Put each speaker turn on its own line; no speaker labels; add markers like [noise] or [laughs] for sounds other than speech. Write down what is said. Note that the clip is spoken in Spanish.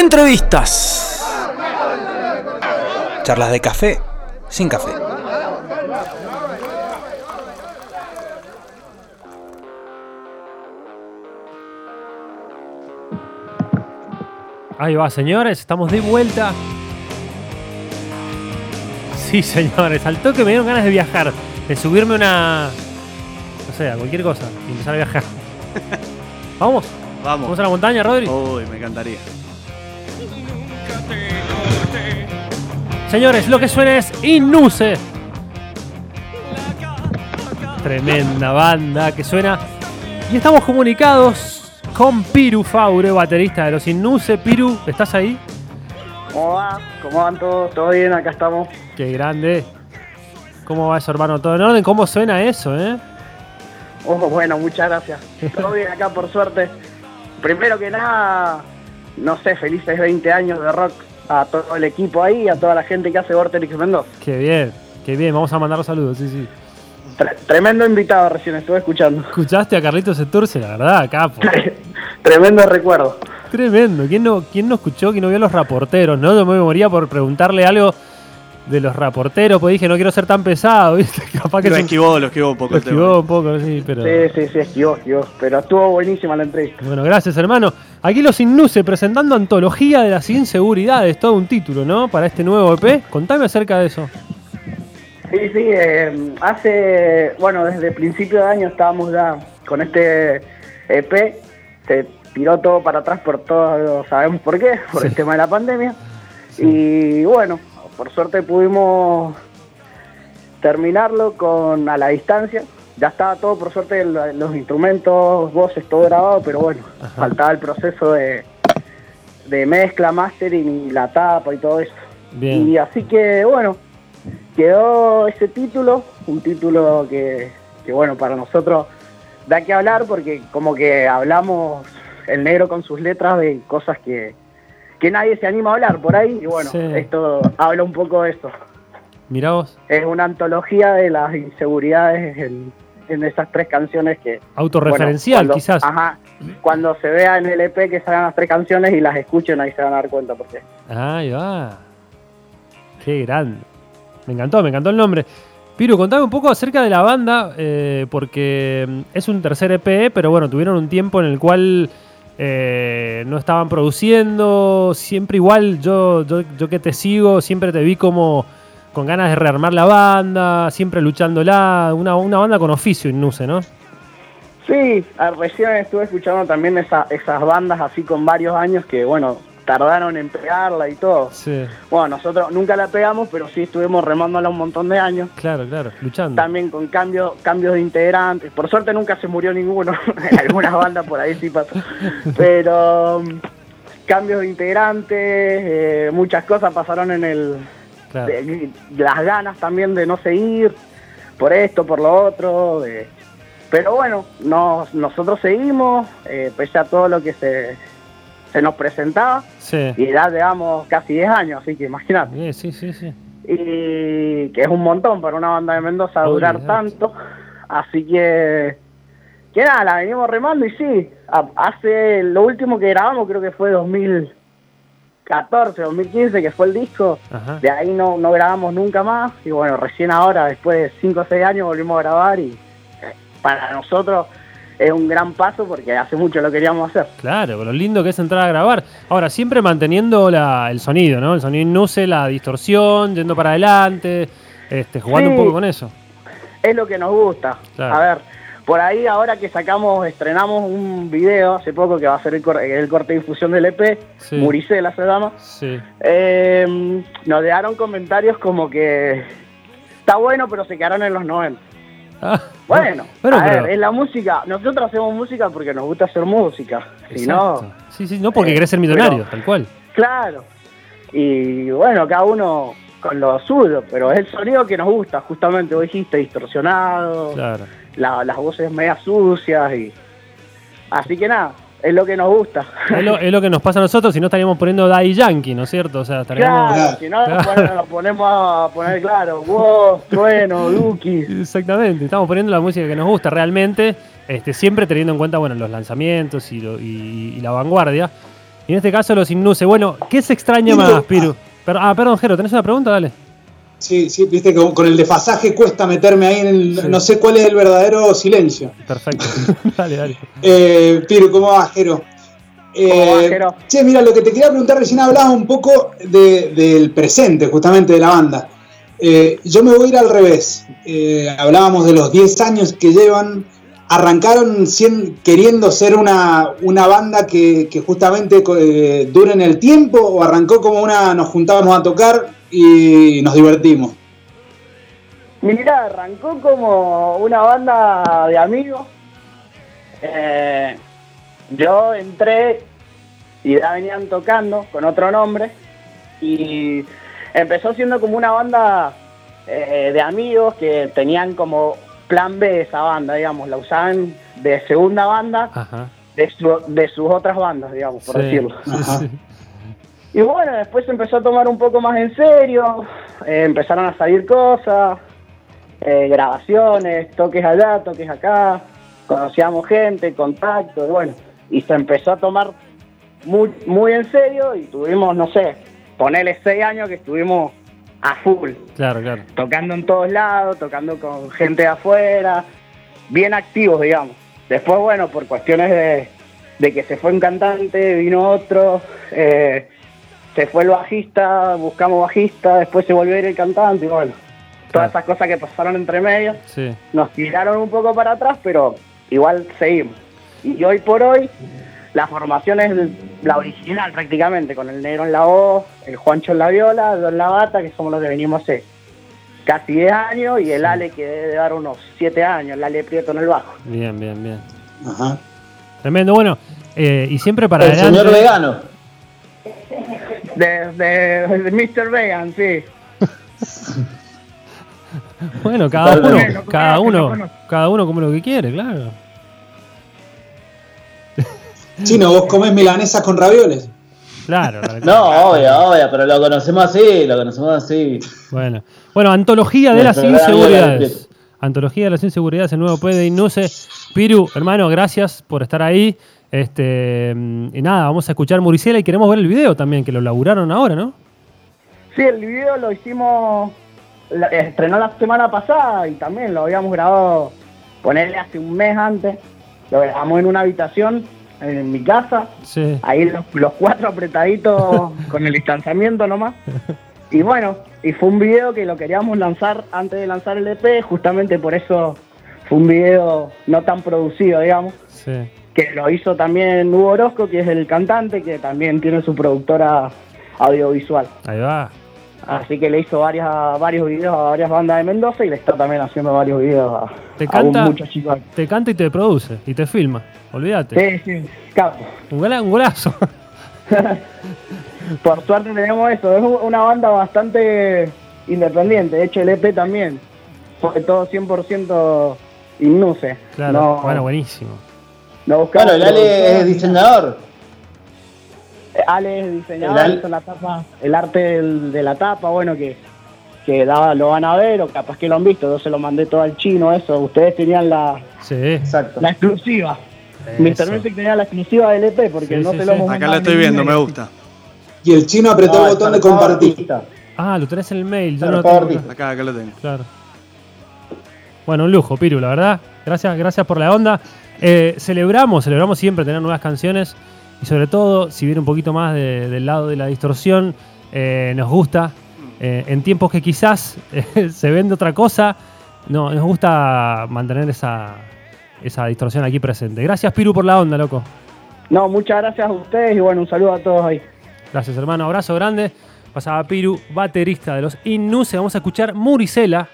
Entrevistas. Charlas de café sin café.
Ahí va, señores, estamos de vuelta. Sí, señores, al toque me dieron ganas de viajar, de subirme una. No sé, a cualquier cosa y empezar a viajar. [laughs] ¿Vamos?
Vamos.
¿Vamos a la montaña, Rodri?
Uy, me encantaría.
Señores, lo que suena es Inuse. Tremenda banda que suena. Y estamos comunicados con Piru Faure, baterista de los Inuse. Piru, ¿estás ahí?
¿Cómo va? ¿Cómo van todos? ¿Todo bien? Acá estamos.
Qué grande. ¿Cómo va eso, hermano? ¿Todo en orden? ¿Cómo suena eso, eh?
Oh, bueno, muchas gracias. Todo bien acá, por suerte. Primero que nada, no sé, felices 20 años de rock a todo el equipo ahí, a toda la gente que hace Vorterix Mendoza.
Qué bien, qué bien. Vamos a mandar los saludos, sí, sí.
Tre- tremendo invitado recién, estuve escuchando.
¿Escuchaste a Carlitos Seturce? La verdad, capo. [laughs]
tremendo recuerdo.
Tremendo. ¿Quién no, ¿Quién no escuchó, quién no vio a los raporteros? ¿no? Yo me moría por preguntarle algo de los raporteros, pues dije, no quiero ser tan pesado, [laughs] ¿viste? Capaz que
Lo esquivó, lo esquivó un poco
lo
el
esquivó un poco, sí, pero...
Sí, sí, sí, esquivó, esquivó. Pero estuvo buenísima la entrevista.
Bueno, gracias, hermano. Aquí los Innuse presentando Antología de las Inseguridades, todo un título, ¿no? Para este nuevo EP. Contame acerca de eso.
Sí, sí, eh, hace, bueno, desde principio de año estábamos ya con este EP, se tiró todo para atrás por todo, sabemos por qué, por
Sí.
el tema de la pandemia. Y bueno, por suerte pudimos terminarlo con a la distancia. Ya estaba todo, por suerte, lo- los instrumentos, voces, todo grabado, pero bueno,
Ajá.
faltaba el proceso de, de mezcla, mastering y la tapa y todo eso.
Bien.
Y así que, bueno, quedó ese título, un título que, que, bueno, para nosotros da que hablar porque como que hablamos el negro con sus letras de cosas que, que nadie se anima a hablar por ahí y bueno,
Sí.
esto habla un poco de eso.
Mirá vos.
Es una antología de las inseguridades en, en esas tres canciones que...
Autorreferencial,
bueno,
quizás.
Ajá, cuando se vea en el EP que salgan las tres canciones y las escuchen ahí se van a dar cuenta por qué.
Ahí va. Qué grande. Me encantó, me encantó el nombre. Piru, contame un poco acerca de la banda, eh, porque mm, es un tercer EP, pero bueno, tuvieron un tiempo en el cual eh, no estaban produciendo. Siempre igual, yo, yo, yo que te sigo, siempre te vi como con ganas de rearmar la banda, siempre luchándola. Una, una banda con oficio, Innuse, ¿no?
Sí, ah, recién estuve escuchando también esa- esas bandas así con varios años que, bueno, tardaron en pegarla y todo.
Sí,
Bueno, nosotros nunca la pegamos, pero sí estuvimos remándola un montón de años.
claro, claro, luchando.
También con cambios cambios de integrantes. Por suerte nunca se murió ninguno. [laughs] en algunas bandas por ahí sí pasó. Pero mm, cambios de integrantes, eh, muchas cosas pasaron en el...
Claro.
de- las ganas también de no seguir, por esto, por lo otro. de- pero bueno, nos, nosotros seguimos, eh, pese a todo lo que se, se nos presentaba.
Sí.
Y ya llevamos casi 10 años, así que imagínate.
Sí, sí, sí.
Y que es un montón para una banda de Mendoza durar tanto. Así que, que nada, la venimos remando y sí, hace lo último que grabamos creo que fue 2014, 2015, que fue el disco.
Ajá.
De ahí no, no grabamos nunca más. Y bueno, recién ahora, después de 5 o 6 años, volvimos a grabar y eh, para nosotros es un gran paso porque hace mucho lo queríamos hacer.
Claro, lo lindo que es entrar a grabar. Ahora, siempre manteniendo la- el sonido, ¿no? El sonido Innuse, la distorsión, yendo para adelante, este, jugando
Sí.
un poco con eso.
es lo que nos gusta.
Claro.
A ver, por ahí ahora que sacamos, estrenamos un video hace poco que va a ser el, cor- el corte de difusión del EP,
Sí.
Muricela se llama,
Sí.
eh, nos dejaron comentarios como que está bueno pero se quedaron en los 90. [laughs]
Ah,
Bueno, a
pero-
ver, es la música, nosotros hacemos música porque nos gusta hacer música, si no.
Sí, sí, no porque
eh,
querés ser millonario,
pero-
tal cual.
claro. Y bueno, cada uno con lo suyo, pero es el sonido que nos gusta, justamente, vos dijiste, distorsionado,
Claro.
la- las voces media sucias y así que nada es lo que nos gusta
Es lo, es lo que nos pasa a nosotros si no estaríamos poniendo Daddy Yankee, ¿no es cierto? O sea, estaríamos.
claro si no
Claro.
bueno, nos ponemos a poner claro vos trueno Duki
Exactamente, estamos poniendo la música que nos gusta realmente, este, siempre teniendo en cuenta bueno, los lanzamientos y, lo- y- y la vanguardia. Y en este caso los Innuse. Bueno, ¿qué se extraña más, Piru? Per- ah, perdón, Jero, ¿tenés una pregunta? Dale.
Sí, sí, viste que con el desfasaje cuesta meterme ahí en el.
Sí.
No sé cuál es el verdadero silencio.
Perfecto. [laughs] dale, dale.
Eh, Piru, ¿cómo va, Jero?
¿Cómo va,
Eh,
Jero?
che, mira, lo que te quería preguntar, recién hablabas un poco de- del presente, justamente de la banda. Eh, yo me voy a ir al revés. Eh, hablábamos de los 10 años que llevan. ¿Arrancaron cien- queriendo ser una, una banda que, que justamente eh, dure en el tiempo o arrancó como una nos juntábamos a tocar y nos divertimos?
Mira, arrancó como una banda de amigos. Eh, yo entré y ya venían tocando con otro nombre y empezó siendo como una banda eh, de amigos que tenían como plan B esa banda, digamos, la usaban de segunda banda
Ajá.
de, su- de sus otras bandas, digamos, por
Sí,
decirlo.
sí.
Y bueno, después se empezó a tomar un poco más en serio, eh, empezaron a salir cosas, eh, grabaciones, toques allá, toques acá, conocíamos gente, contacto, y bueno, y se empezó a tomar muy, muy en serio y tuvimos, no sé, ponerle seis años que estuvimos a full,
Claro, claro.
tocando en todos lados, tocando con gente de afuera, bien activos, digamos. Después, bueno, por cuestiones de, de que se fue un cantante, vino otro, eh, se fue el bajista, buscamos bajista, después se volvió a ir el cantante, y bueno, todas
Claro.
esas cosas que pasaron entre medios
Sí.
nos tiraron un poco para atrás, pero igual seguimos. Y hoy por hoy, la formación es la original prácticamente, con el negro en la voz, el Juancho en la viola, yo en la bata, que somos los que venimos hace casi 10 años, y el Ale que debe de dar unos 7 años, el Ale Prieto en el bajo.
Bien, bien, bien.
Ajá.
Tremendo. Bueno, eh, y siempre para
El
adelante.
señor vegano.
De, de, de Mr. Vegan, sí. [laughs]
Bueno, cada uno, cada uno, cada uno como lo que quiere, claro.
Chino, vos comés milanesas con ravioles.
Claro. claro.
No, obvio, obvio, pero lo conocemos así, lo conocemos así.
Bueno, bueno, antología de las inseguridades. Antología de las inseguridades, el nuevo P de Inuse. Piru, hermano, gracias por estar ahí. Este, mm, y nada, vamos a escuchar Muricela y queremos ver el video también, que lo laburaron ahora, ¿no?
Sí, el video lo hicimos, la- estrenó la semana pasada y también lo habíamos grabado, ponerle hace un mes antes. Lo grabamos en una habitación en mi casa,
Sí.
ahí los, los cuatro apretaditos [laughs] con el distanciamiento nomás. Y bueno, y fue un video que lo queríamos lanzar antes de lanzar el EP, justamente por eso fue un video no tan producido, digamos,
Sí.
que lo hizo también Hugo Orozco, que es el cantante, que también tiene su productora audiovisual.
Ahí va.
Así que le hizo varias, varios videos a varias bandas de Mendoza y le está también haciendo varios videos a,
Te
a un
canta-
muchos chicos.
Te canta y te produce y te filma. Olvídate.
Sí, sí, capo.
Un, gola- un golazo. [laughs]
Por suerte tenemos eso. Es una banda bastante independiente. De hecho, el EP también fue todo 100% Innuse.
Claro.
No,
Bueno, buenísimo.
no
Bueno, el Ale
producción.
es diseñador.
Ale es diseñador,
El
hizo la tapa, el arte del- de la tapa, bueno, que, que daba- lo van a ver o capaz que lo han visto. Yo se lo mandé todo al chino, eso. Ustedes tenían la,
Sí.
Exacto.
la exclusiva.
Eso.
Mr. Music tenía la exclusiva del EP porque
Sí,
no
sí,
se
sí.
lo hemos
Acá la estoy viendo, me gusta.
Y el chino apretó
No,
el botón de compartir.
artista.
Ah, lo tenés en el mail. Yo no tengo.
Acá, acá lo tengo.
Claro. Bueno, un lujo, Piru, la verdad. Gracias, gracias por la onda. Eh, celebramos, celebramos siempre tener nuevas canciones y sobre todo, si viene un poquito más de- del lado de la distorsión, eh, nos gusta. Eh, en tiempos que quizás eh, [laughs] se vende otra cosa, no, nos gusta mantener esa, esa distorsión aquí presente. Gracias, Piru, por la onda, loco.
No, muchas gracias a ustedes y bueno, un saludo a todos ahí.
Gracias, hermano. Abrazo grande. Pasaba Piru, baterista de los Innuse. Vamos a escuchar Muricela